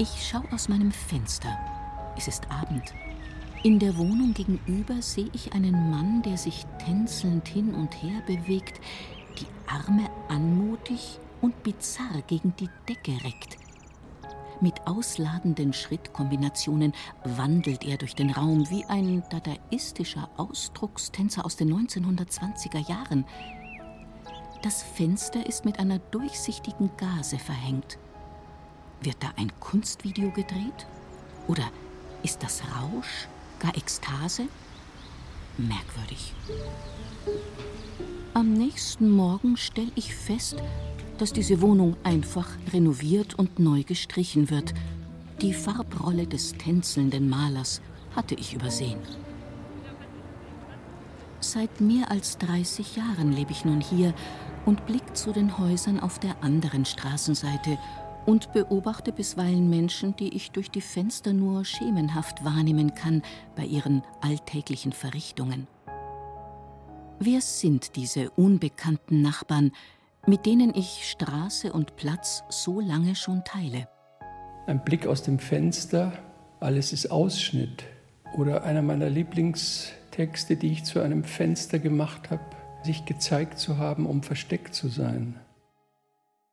Ich schaue aus meinem Fenster. Es ist Abend. In der Wohnung gegenüber sehe ich einen Mann, der sich tänzelnd hin und her bewegt, die Arme anmutig und bizarr gegen die Decke reckt. Mit ausladenden Schrittkombinationen wandelt er durch den Raum wie ein dadaistischer Ausdruckstänzer aus den 1920er Jahren. Das Fenster ist mit einer durchsichtigen Gase verhängt. Wird da ein Kunstvideo gedreht? Oder ist das Rausch, gar Ekstase? Merkwürdig. Am nächsten Morgen stelle ich fest, dass diese Wohnung einfach renoviert und neu gestrichen wird. Die Farbrolle des tänzelnden Malers hatte ich übersehen. Seit mehr als 30 Jahren lebe ich nun hier und blicke zu den Häusern auf der anderen Straßenseite und beobachte bisweilen Menschen, die ich durch die Fenster nur schemenhaft wahrnehmen kann bei ihren alltäglichen Verrichtungen. Wer sind diese unbekannten Nachbarn, mit denen ich Straße und Platz so lange schon teile. Ein Blick aus dem Fenster, alles ist Ausschnitt. Oder einer meiner Lieblingstexte, die ich zu einem Fenster gemacht habe, sich gezeigt zu haben, um versteckt zu sein.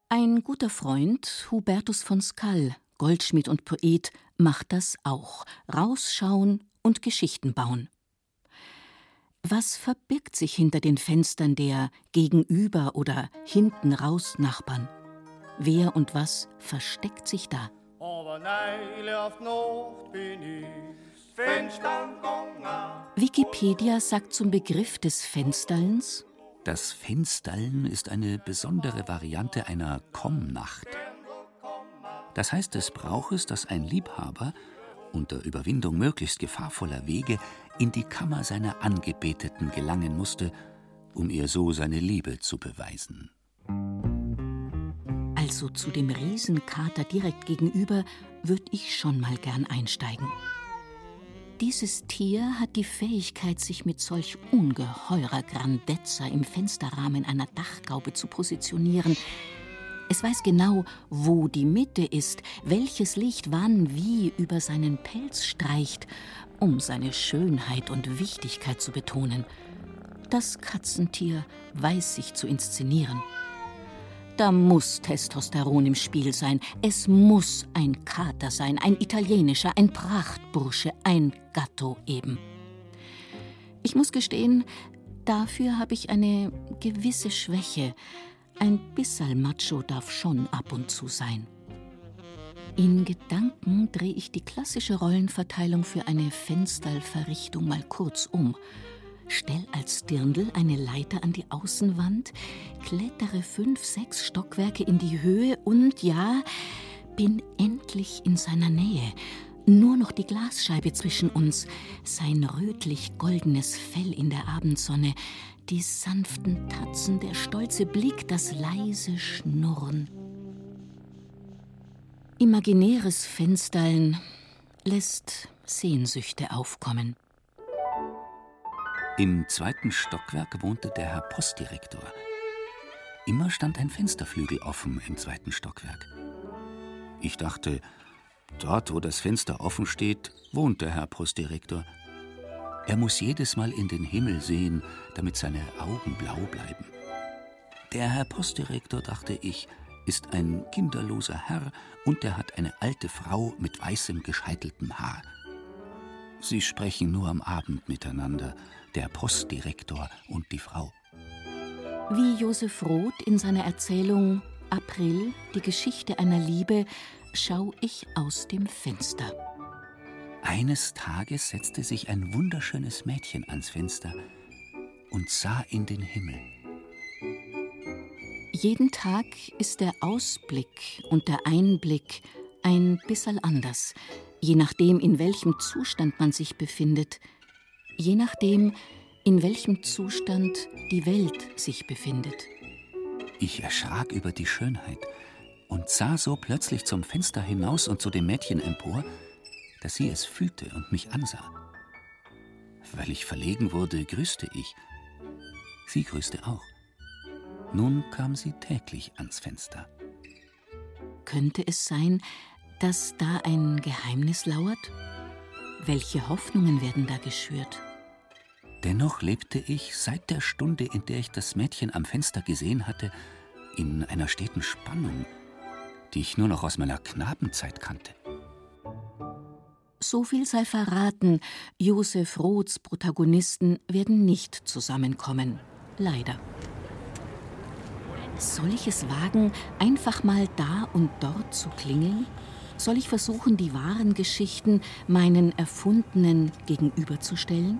Ein guter Freund, Hubertus von Skall, Goldschmied und Poet, macht das auch. Rausschauen und Geschichten bauen. Was verbirgt sich hinter den Fenstern der gegenüber oder hinten raus Nachbarn? Wer und was versteckt sich da? Wikipedia sagt zum Begriff des Fensterlens: Das Fensterln ist eine besondere Variante einer Kommnacht. Das heißt, es braucht es, dass ein Liebhaber unter Überwindung möglichst gefahrvoller Wege in die Kammer seiner Angebeteten gelangen musste, um ihr so seine Liebe zu beweisen. Also zu dem Riesenkater direkt gegenüber würde ich schon mal gern einsteigen. Dieses Tier hat die Fähigkeit, sich mit solch ungeheurer Grandezza im Fensterrahmen einer Dachgaube zu positionieren, es weiß genau, wo die Mitte ist, welches Licht wann wie über seinen Pelz streicht, um seine Schönheit und Wichtigkeit zu betonen. Das Katzentier weiß sich zu inszenieren. Da muss Testosteron im Spiel sein. Es muss ein Kater sein, ein italienischer, ein Prachtbursche, ein Gatto eben. Ich muss gestehen, dafür habe ich eine gewisse Schwäche. Ein bisserl Macho darf schon ab und zu sein. In Gedanken drehe ich die klassische Rollenverteilung für eine Fensterlverrichtung mal kurz um. Stell als Dirndl eine Leiter an die Außenwand, klettere fünf, sechs Stockwerke in die Höhe und ja, bin endlich in seiner Nähe. Nur noch die Glasscheibe zwischen uns, sein rötlich-goldenes Fell in der Abendsonne, die sanften Tatzen, der stolze Blick, das leise Schnurren. Imaginäres Fensterln lässt Sehnsüchte aufkommen. Im zweiten Stockwerk wohnte der Herr Postdirektor. Immer stand ein Fensterflügel offen im zweiten Stockwerk. Ich dachte, dort, wo das Fenster offen steht, wohnt der Herr Postdirektor. Er muss jedes Mal in den Himmel sehen, damit seine Augen blau bleiben. Der Herr Postdirektor, dachte ich, ist ein kinderloser Herr und er hat eine alte Frau mit weißem gescheiteltem Haar. Sie sprechen nur am Abend miteinander, der Postdirektor und die Frau. Wie Josef Roth in seiner Erzählung April, die Geschichte einer Liebe, schau ich aus dem Fenster. Eines Tages setzte sich ein wunderschönes Mädchen ans Fenster und sah in den Himmel. Jeden Tag ist der Ausblick und der Einblick ein bisserl anders, je nachdem, in welchem Zustand man sich befindet, je nachdem, in welchem Zustand die Welt sich befindet. Ich erschrak über die Schönheit und sah so plötzlich zum Fenster hinaus und zu dem Mädchen empor, dass sie es fühlte und mich ansah. Weil ich verlegen wurde, grüßte ich. Sie grüßte auch. Nun kam sie täglich ans Fenster. Könnte es sein, dass da ein Geheimnis lauert? Welche Hoffnungen werden da geschürt? Dennoch lebte ich seit der Stunde, in der ich das Mädchen am Fenster gesehen hatte, in einer steten Spannung, die ich nur noch aus meiner Knabenzeit kannte. So viel sei verraten, Josef Roths Protagonisten werden nicht zusammenkommen. Leider. Soll ich es wagen, einfach mal da und dort zu klingeln? Soll ich versuchen, die wahren Geschichten meinen erfundenen gegenüberzustellen?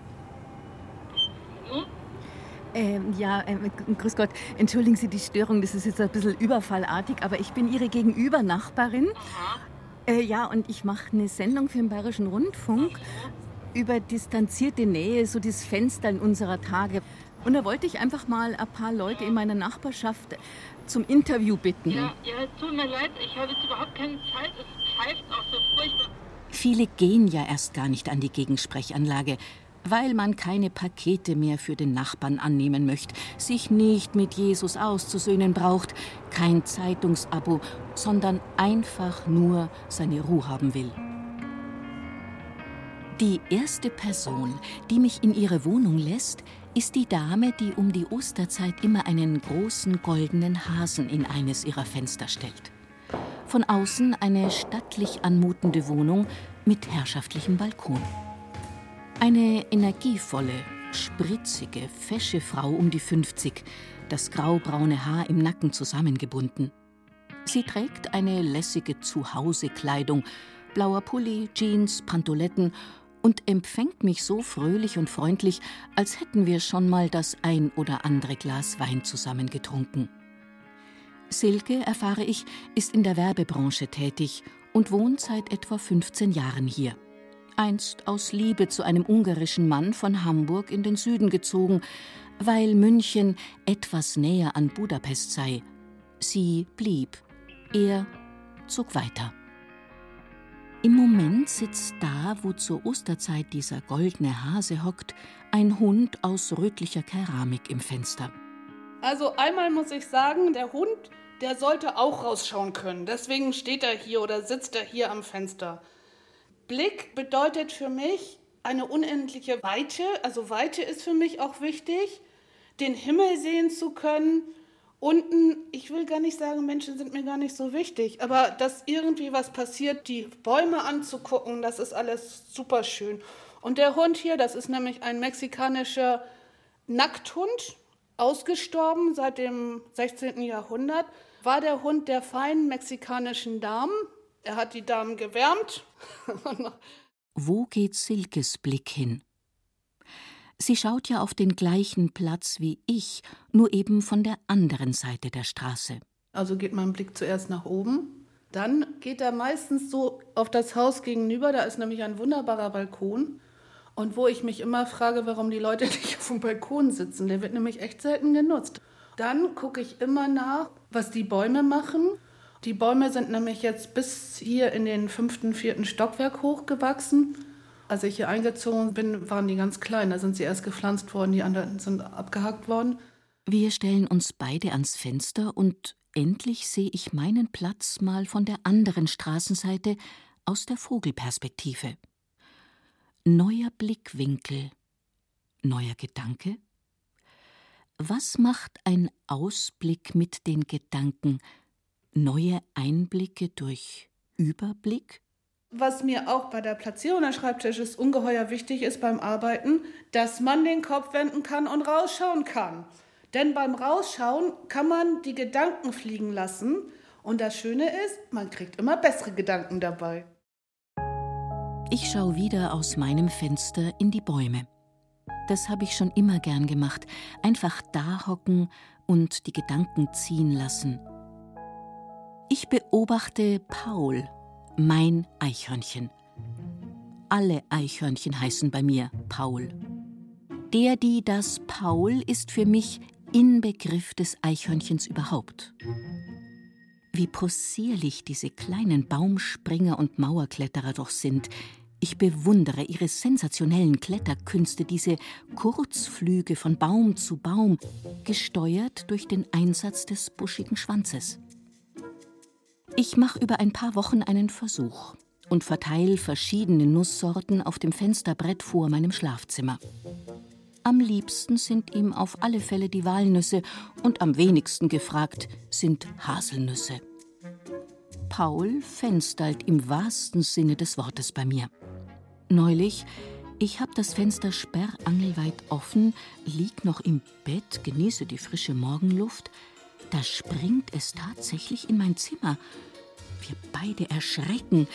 Ähm, ja, ähm, grüß Gott. Entschuldigen Sie die Störung, das ist jetzt ein bisschen überfallartig, aber ich bin Ihre Gegenübernachbarin. Äh, ja, und ich mache eine Sendung für den Bayerischen Rundfunk über distanzierte Nähe, so das Fenster in unserer Tage. Und da wollte ich einfach mal ein paar Leute in meiner Nachbarschaft zum Interview bitten. Ja, ja, es tut mir leid, ich habe jetzt überhaupt keine Zeit. Es pfeift auch so furchtbar. Viele gehen ja erst gar nicht an die Gegensprechanlage, weil man keine Pakete mehr für den Nachbarn annehmen möchte, sich nicht mit Jesus auszusöhnen braucht, kein Zeitungsabo, sondern einfach nur seine Ruhe haben will. Die erste Person, die mich in ihre Wohnung lässt, ist die Dame, die um die Osterzeit immer einen großen goldenen Hasen in eines ihrer Fenster stellt. Von außen eine stattlich anmutende Wohnung mit herrschaftlichem Balkon. Eine energievolle, spritzige, fesche Frau um die 50, das graubraune Haar im Nacken zusammengebunden. Sie trägt eine lässige Zuhausekleidung, blauer Pulli, Jeans, Pantoletten und empfängt mich so fröhlich und freundlich, als hätten wir schon mal das ein oder andere Glas Wein zusammen getrunken. Silke, erfahre ich, ist in der Werbebranche tätig und wohnt seit etwa 15 Jahren hier einst aus Liebe zu einem ungarischen Mann von Hamburg in den Süden gezogen, weil München etwas näher an Budapest sei. Sie blieb, er zog weiter. Im Moment sitzt da, wo zur Osterzeit dieser goldene Hase hockt, ein Hund aus rötlicher Keramik im Fenster. Also einmal muss ich sagen, der Hund, der sollte auch rausschauen können. Deswegen steht er hier oder sitzt er hier am Fenster. Blick bedeutet für mich eine unendliche Weite. Also Weite ist für mich auch wichtig, den Himmel sehen zu können. Unten, ich will gar nicht sagen, Menschen sind mir gar nicht so wichtig, aber dass irgendwie was passiert, die Bäume anzugucken, das ist alles super schön. Und der Hund hier, das ist nämlich ein mexikanischer Nackthund, ausgestorben seit dem 16. Jahrhundert, war der Hund der feinen mexikanischen Damen. Er hat die Damen gewärmt. Wo geht Silkes Blick hin? Sie schaut ja auf den gleichen Platz wie ich, nur eben von der anderen Seite der Straße. Also geht mein Blick zuerst nach oben, dann geht er meistens so auf das Haus gegenüber, da ist nämlich ein wunderbarer Balkon. Und wo ich mich immer frage, warum die Leute nicht auf dem Balkon sitzen, der wird nämlich echt selten genutzt. Dann gucke ich immer nach, was die Bäume machen die Bäume sind nämlich jetzt bis hier in den fünften, vierten Stockwerk hochgewachsen. Als ich hier eingezogen bin, waren die ganz klein. Da sind sie erst gepflanzt worden, die anderen sind abgehackt worden. Wir stellen uns beide ans Fenster und endlich sehe ich meinen Platz mal von der anderen Straßenseite aus der Vogelperspektive. Neuer Blickwinkel, neuer Gedanke. Was macht ein Ausblick mit den Gedanken, neue Einblicke durch Überblick? Was mir auch bei der Platzierung des Schreibtisches ungeheuer wichtig ist beim Arbeiten, dass man den Kopf wenden kann und rausschauen kann. Denn beim Rausschauen kann man die Gedanken fliegen lassen. Und das Schöne ist, man kriegt immer bessere Gedanken dabei. Ich schaue wieder aus meinem Fenster in die Bäume. Das habe ich schon immer gern gemacht. Einfach da hocken und die Gedanken ziehen lassen. Ich beobachte Paul, mein Eichhörnchen. Alle Eichhörnchen heißen bei mir Paul. Der, die, das Paul ist für mich Inbegriff des Eichhörnchens überhaupt. Wie possierlich diese kleinen Baumspringer und Mauerkletterer doch sind. Ich bewundere ihre sensationellen Kletterkünste, diese Kurzflüge von Baum zu Baum, gesteuert durch den Einsatz des buschigen Schwanzes. Ich mache über ein paar Wochen einen Versuch und verteile verschiedene Nusssorten auf dem Fensterbrett vor meinem Schlafzimmer. Am liebsten sind ihm auf alle Fälle die Walnüsse und am wenigsten gefragt sind Haselnüsse. Paul fenstert im wahrsten Sinne des Wortes bei mir. Neulich, ich habe das Fenster sperrangelweit offen, lieg noch im Bett, genieße die frische Morgenluft, da springt es tatsächlich in mein Zimmer. Wir beide erschrecken,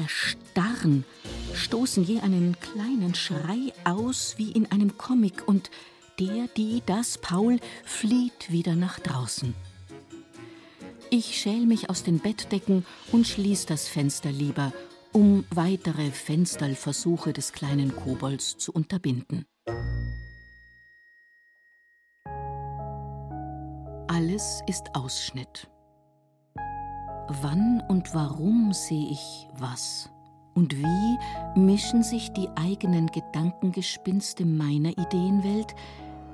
erstarren, stoßen je einen kleinen Schrei aus wie in einem Comic und der, die, das Paul flieht wieder nach draußen. Ich schäl mich aus den Bettdecken und schließ das Fenster lieber, um weitere Fensterlversuche des kleinen Kobolds zu unterbinden. Alles ist Ausschnitt. Wann und warum sehe ich was? Und wie mischen sich die eigenen Gedankengespinste meiner Ideenwelt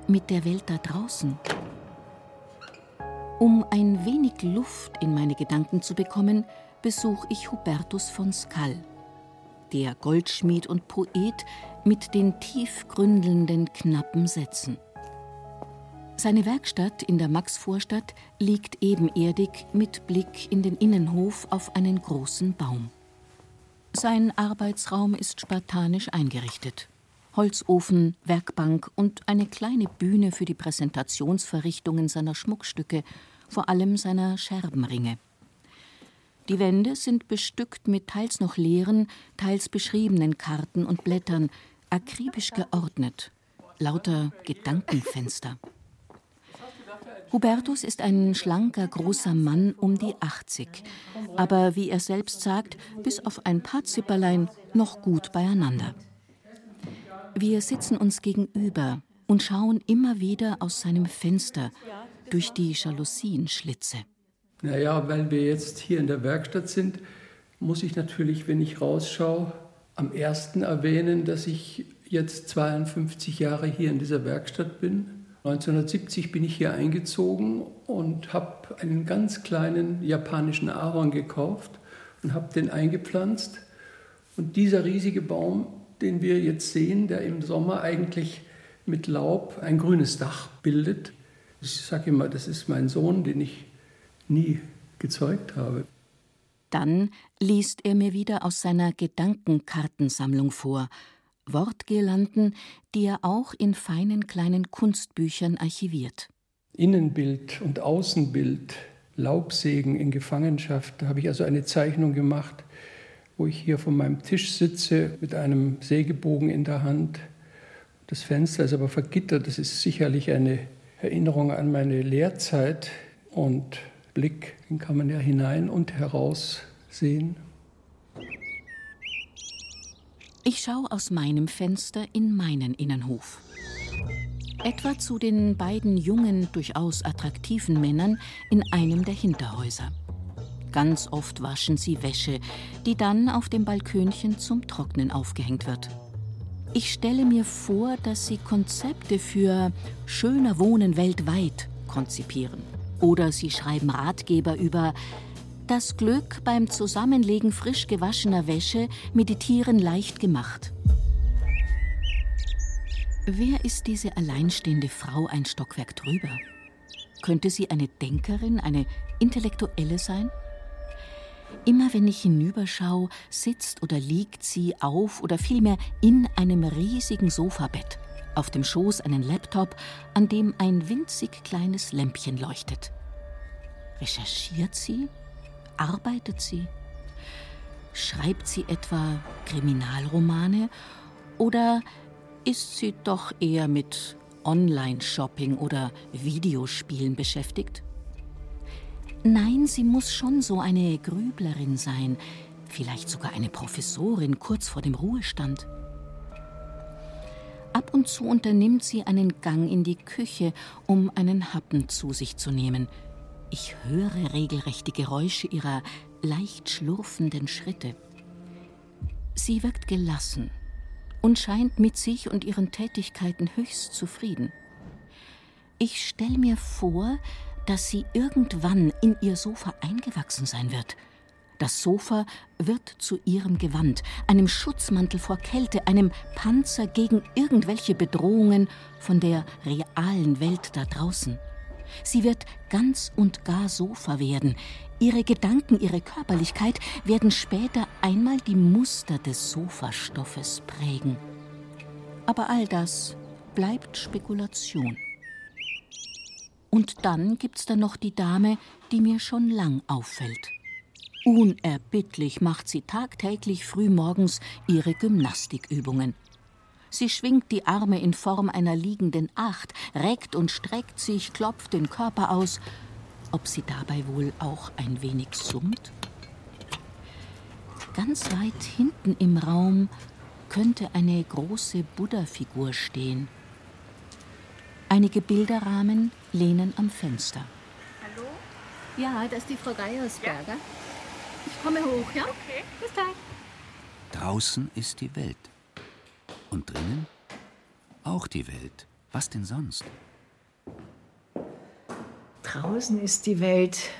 mit der Welt da draußen? Um ein wenig Luft in meine Gedanken zu bekommen, besuche ich Hubertus von Skall, der Goldschmied und Poet mit den tiefgründelnden knappen Sätzen. Seine Werkstatt in der Maxvorstadt liegt ebenerdig mit Blick in den Innenhof auf einen großen Baum. Sein Arbeitsraum ist spartanisch eingerichtet. Holzofen, Werkbank und eine kleine Bühne für die Präsentationsverrichtungen seiner Schmuckstücke, vor allem seiner Scherbenringe. Die Wände sind bestückt mit teils noch leeren, teils beschriebenen Karten und Blättern, akribisch geordnet, lauter Gedankenfenster. Hubertus ist ein schlanker, großer Mann um die 80, aber wie er selbst sagt, bis auf ein paar Zipperlein noch gut beieinander. Wir sitzen uns gegenüber und schauen immer wieder aus seinem Fenster durch die Jalousienschlitze. Naja, weil wir jetzt hier in der Werkstatt sind, muss ich natürlich, wenn ich rausschaue, am ersten erwähnen, dass ich jetzt 52 Jahre hier in dieser Werkstatt bin 1970 bin ich hier eingezogen und habe einen ganz kleinen japanischen Ahorn gekauft und habe den eingepflanzt. Und dieser riesige Baum, den wir jetzt sehen, der im Sommer eigentlich mit Laub ein grünes Dach bildet, ich sage immer, das ist mein Sohn, den ich nie gezeugt habe. Dann liest er mir wieder aus seiner Gedankenkartensammlung vor Wortgirlanden, die er auch in feinen kleinen Kunstbüchern archiviert. Innenbild und Außenbild, Laubsägen in Gefangenschaft, da habe ich also eine Zeichnung gemacht, wo ich hier vor meinem Tisch sitze mit einem Sägebogen in der Hand. Das Fenster ist aber vergittert, das ist sicherlich eine Erinnerung an meine Lehrzeit und Blick, den kann man ja hinein und heraus sehen. Ich schaue aus meinem Fenster in meinen Innenhof. Etwa zu den beiden jungen, durchaus attraktiven Männern in einem der Hinterhäuser. Ganz oft waschen sie Wäsche, die dann auf dem Balkönchen zum Trocknen aufgehängt wird. Ich stelle mir vor, dass sie Konzepte für schöner Wohnen weltweit konzipieren. Oder sie schreiben Ratgeber über das Glück beim Zusammenlegen frisch gewaschener Wäsche meditieren leicht gemacht. Wer ist diese alleinstehende Frau ein Stockwerk drüber? Könnte sie eine Denkerin, eine Intellektuelle sein? Immer wenn ich hinüberschaue, sitzt oder liegt sie auf oder vielmehr in einem riesigen Sofabett, auf dem Schoß einen Laptop, an dem ein winzig kleines Lämpchen leuchtet. Recherchiert sie? Arbeitet sie? Schreibt sie etwa Kriminalromane oder ist sie doch eher mit Online-Shopping oder Videospielen beschäftigt? Nein, sie muss schon so eine Grüblerin sein, vielleicht sogar eine Professorin kurz vor dem Ruhestand. Ab und zu unternimmt sie einen Gang in die Küche, um einen Happen zu sich zu nehmen – ich höre regelrecht die Geräusche ihrer leicht schlurfenden Schritte. Sie wirkt gelassen und scheint mit sich und ihren Tätigkeiten höchst zufrieden. Ich stelle mir vor, dass sie irgendwann in ihr Sofa eingewachsen sein wird. Das Sofa wird zu ihrem Gewand, einem Schutzmantel vor Kälte, einem Panzer gegen irgendwelche Bedrohungen von der realen Welt da draußen. Sie wird ganz und gar Sofa werden. Ihre Gedanken, ihre Körperlichkeit werden später einmal die Muster des Sofastoffes prägen. Aber all das bleibt Spekulation. Und dann gibt's da noch die Dame, die mir schon lang auffällt. Unerbittlich macht sie tagtäglich frühmorgens ihre Gymnastikübungen. Sie schwingt die Arme in Form einer liegenden Acht, reckt und streckt sich, klopft den Körper aus. Ob sie dabei wohl auch ein wenig summt? Ganz weit hinten im Raum könnte eine große Buddha-Figur stehen. Einige Bilderrahmen lehnen am Fenster. Hallo? Ja, das ist die Frau Geiersberger. Ja. Ich komme hoch, ja? Okay. Bis gleich. Draußen ist die Welt. Und drinnen? Auch die Welt. Was denn sonst? Draußen ist die Welt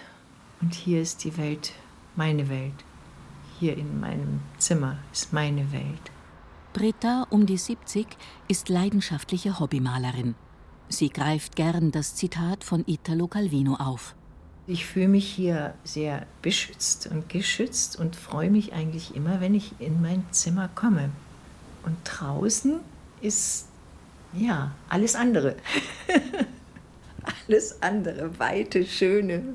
und hier ist die Welt, meine Welt. Hier in meinem Zimmer ist meine Welt. Britta, um die 70, ist leidenschaftliche Hobbymalerin. Sie greift gern das Zitat von Italo Calvino auf. Ich fühle mich hier sehr beschützt und geschützt und freue mich eigentlich immer, wenn ich in mein Zimmer komme. Und draußen ist ja alles andere. alles andere, weite, schöne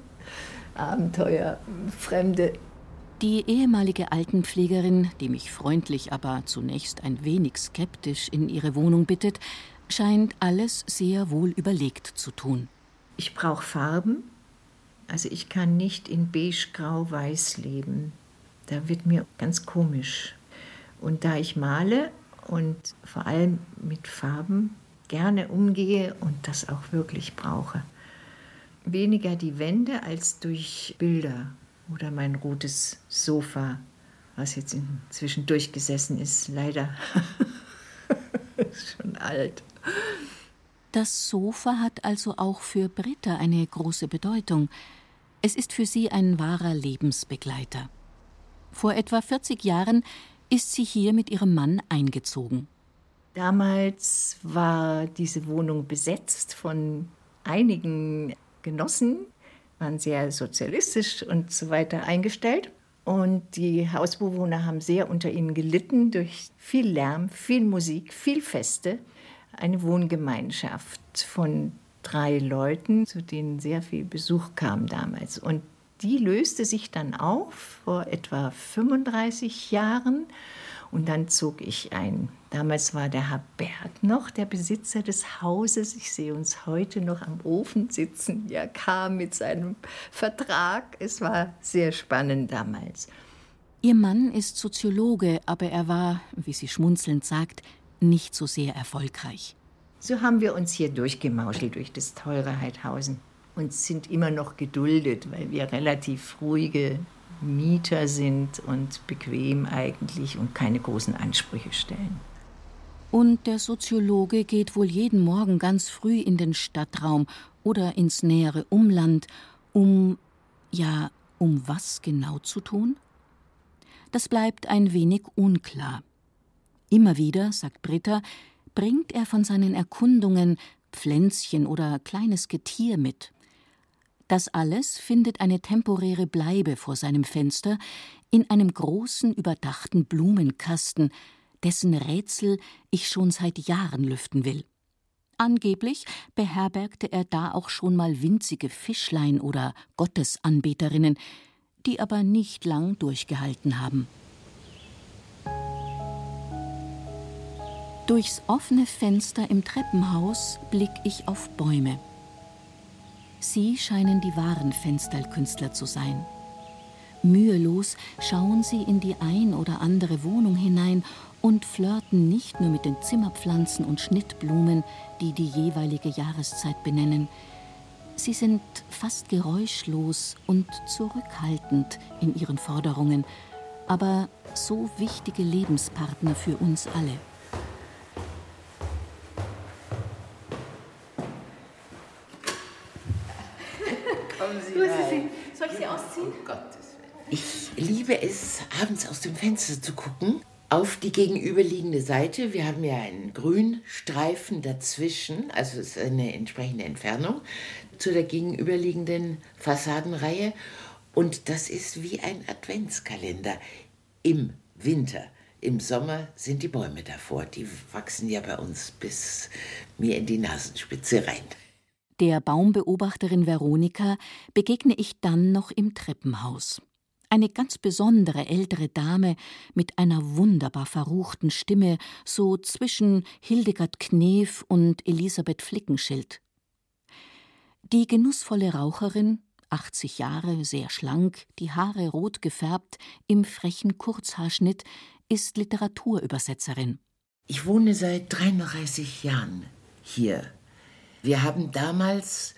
Abenteuer, fremde. Die ehemalige Altenpflegerin, die mich freundlich, aber zunächst ein wenig skeptisch in ihre Wohnung bittet, scheint alles sehr wohl überlegt zu tun. Ich brauche Farben, also ich kann nicht in beige, grau, weiß leben. Da wird mir ganz komisch. Und da ich male und vor allem mit Farben gerne umgehe und das auch wirklich brauche, weniger die Wände als durch Bilder oder mein rotes Sofa, was jetzt inzwischen durchgesessen ist, leider schon alt. Das Sofa hat also auch für Britta eine große Bedeutung. Es ist für sie ein wahrer Lebensbegleiter. Vor etwa 40 Jahren ist sie hier mit ihrem Mann eingezogen. Damals war diese Wohnung besetzt von einigen Genossen, waren sehr sozialistisch und so weiter eingestellt. Und die Hausbewohner haben sehr unter ihnen gelitten durch viel Lärm, viel Musik, viel Feste. Eine Wohngemeinschaft von drei Leuten, zu denen sehr viel Besuch kam damals. Und die löste sich dann auf vor etwa 35 Jahren. Und dann zog ich ein. Damals war der Herr Berg noch der Besitzer des Hauses. Ich sehe uns heute noch am Ofen sitzen. Er kam mit seinem Vertrag. Es war sehr spannend damals. Ihr Mann ist Soziologe, aber er war, wie sie schmunzelnd sagt, nicht so sehr erfolgreich. So haben wir uns hier durchgemauschelt durch das teure Heidhausen und sind immer noch geduldet, weil wir relativ ruhige Mieter sind und bequem eigentlich und keine großen Ansprüche stellen. Und der Soziologe geht wohl jeden Morgen ganz früh in den Stadtraum oder ins nähere Umland, um ja, um was genau zu tun? Das bleibt ein wenig unklar. Immer wieder, sagt Britta, bringt er von seinen Erkundungen Pflänzchen oder kleines Getier mit. Das alles findet eine temporäre Bleibe vor seinem Fenster in einem großen überdachten Blumenkasten, dessen Rätsel ich schon seit Jahren lüften will. Angeblich beherbergte er da auch schon mal winzige Fischlein oder Gottesanbeterinnen, die aber nicht lang durchgehalten haben. Durchs offene Fenster im Treppenhaus blick ich auf Bäume. Sie scheinen die wahren Fensterkünstler zu sein. Mühelos schauen sie in die ein oder andere Wohnung hinein und flirten nicht nur mit den Zimmerpflanzen und Schnittblumen, die die jeweilige Jahreszeit benennen. Sie sind fast geräuschlos und zurückhaltend in ihren Forderungen, aber so wichtige Lebenspartner für uns alle. Kommen Sie Grüße rein. Sie. Soll ich Sie ausziehen? Um Gottes Willen. Es, abends aus dem Fenster zu gucken. Auf die gegenüberliegende Seite. Wir haben ja einen Grünstreifen dazwischen, also ist eine entsprechende Entfernung zu der gegenüberliegenden Fassadenreihe. Und das ist wie ein Adventskalender im Winter. Im Sommer sind die Bäume davor. Die wachsen ja bei uns bis mir in die Nasenspitze rein. Der Baumbeobachterin Veronika begegne ich dann noch im Treppenhaus. Eine ganz besondere ältere Dame mit einer wunderbar verruchten Stimme, so zwischen Hildegard Knef und Elisabeth Flickenschild. Die genussvolle Raucherin, 80 Jahre, sehr schlank, die Haare rot gefärbt, im frechen Kurzhaarschnitt, ist Literaturübersetzerin. Ich wohne seit 33 Jahren hier. Wir haben damals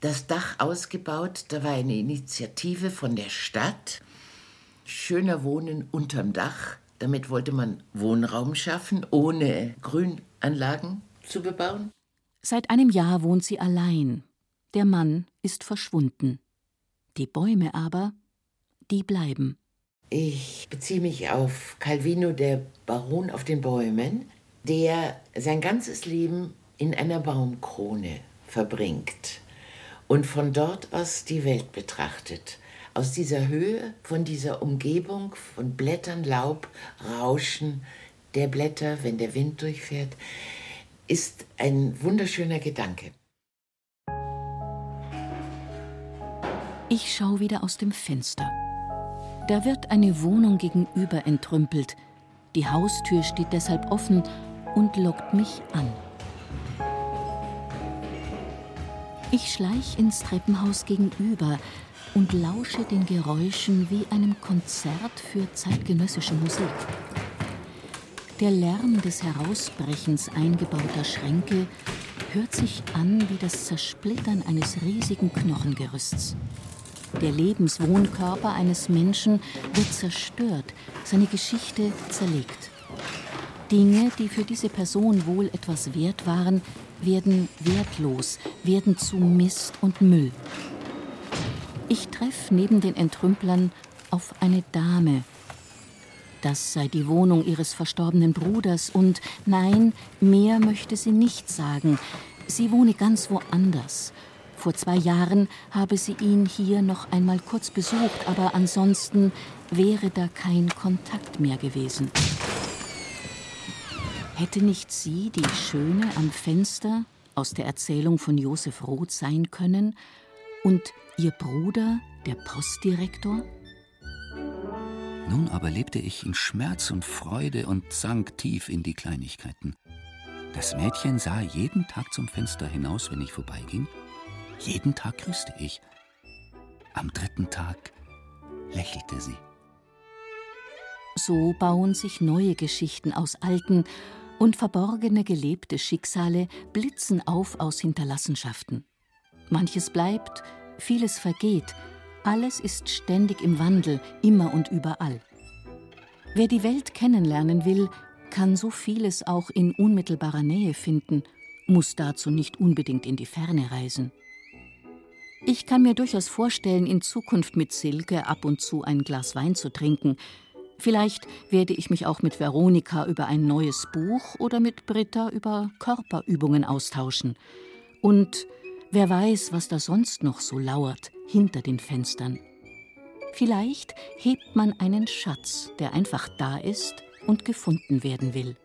das Dach ausgebaut. Da war eine Initiative von der Stadt. Schöner Wohnen unterm Dach. Damit wollte man Wohnraum schaffen, ohne Grünanlagen zu bebauen. Seit einem Jahr wohnt sie allein. Der Mann ist verschwunden. Die Bäume aber, die bleiben. Ich beziehe mich auf Calvino, der Baron auf den Bäumen, der sein ganzes Leben in einer Baumkrone verbringt und von dort aus die Welt betrachtet. Aus dieser Höhe, von dieser Umgebung, von Blättern, Laub, Rauschen der Blätter, wenn der Wind durchfährt, ist ein wunderschöner Gedanke. Ich schaue wieder aus dem Fenster. Da wird eine Wohnung gegenüber entrümpelt. Die Haustür steht deshalb offen und lockt mich an. Ich schleich ins Treppenhaus gegenüber und lausche den Geräuschen wie einem Konzert für zeitgenössische Musik. Der Lärm des Herausbrechens eingebauter Schränke hört sich an wie das Zersplittern eines riesigen Knochengerüsts. Der Lebenswohnkörper eines Menschen wird zerstört, seine Geschichte zerlegt. Dinge, die für diese Person wohl etwas wert waren, werden wertlos, werden zu Mist und Müll. Ich treffe neben den Entrümplern auf eine Dame. Das sei die Wohnung ihres verstorbenen Bruders und nein, mehr möchte sie nicht sagen. Sie wohne ganz woanders. Vor zwei Jahren habe sie ihn hier noch einmal kurz besucht, aber ansonsten wäre da kein Kontakt mehr gewesen. Hätte nicht sie die Schöne am Fenster aus der Erzählung von Josef Roth sein können und ihr Bruder der Postdirektor? Nun aber lebte ich in Schmerz und Freude und sank tief in die Kleinigkeiten. Das Mädchen sah jeden Tag zum Fenster hinaus, wenn ich vorbeiging. Jeden Tag grüßte ich. Am dritten Tag lächelte sie. So bauen sich neue Geschichten aus alten und verborgene gelebte Schicksale blitzen auf aus Hinterlassenschaften. Manches bleibt, vieles vergeht, alles ist ständig im Wandel, immer und überall. Wer die Welt kennenlernen will, kann so vieles auch in unmittelbarer Nähe finden, muss dazu nicht unbedingt in die Ferne reisen. Ich kann mir durchaus vorstellen, in Zukunft mit Silke ab und zu ein Glas Wein zu trinken. Vielleicht werde ich mich auch mit Veronika über ein neues Buch oder mit Britta über Körperübungen austauschen. Und wer weiß, was da sonst noch so lauert hinter den Fenstern. Vielleicht hebt man einen Schatz, der einfach da ist und gefunden werden will.